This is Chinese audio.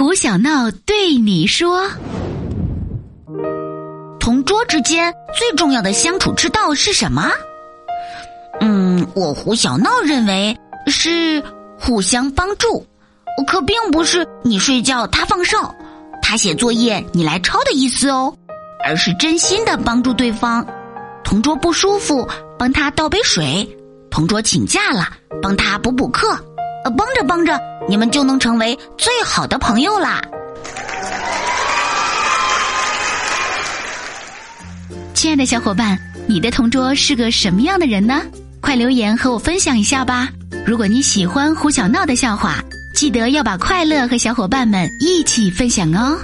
胡小闹对你说：“同桌之间最重要的相处之道是什么？”嗯，我胡小闹认为是互相帮助，可并不是你睡觉他放哨，他写作业你来抄的意思哦，而是真心的帮助对方。同桌不舒服，帮他倒杯水；同桌请假了，帮他补补课。呃，帮着帮着，你们就能成为最好的朋友啦！亲爱的小伙伴，你的同桌是个什么样的人呢？快留言和我分享一下吧！如果你喜欢胡小闹的笑话，记得要把快乐和小伙伴们一起分享哦。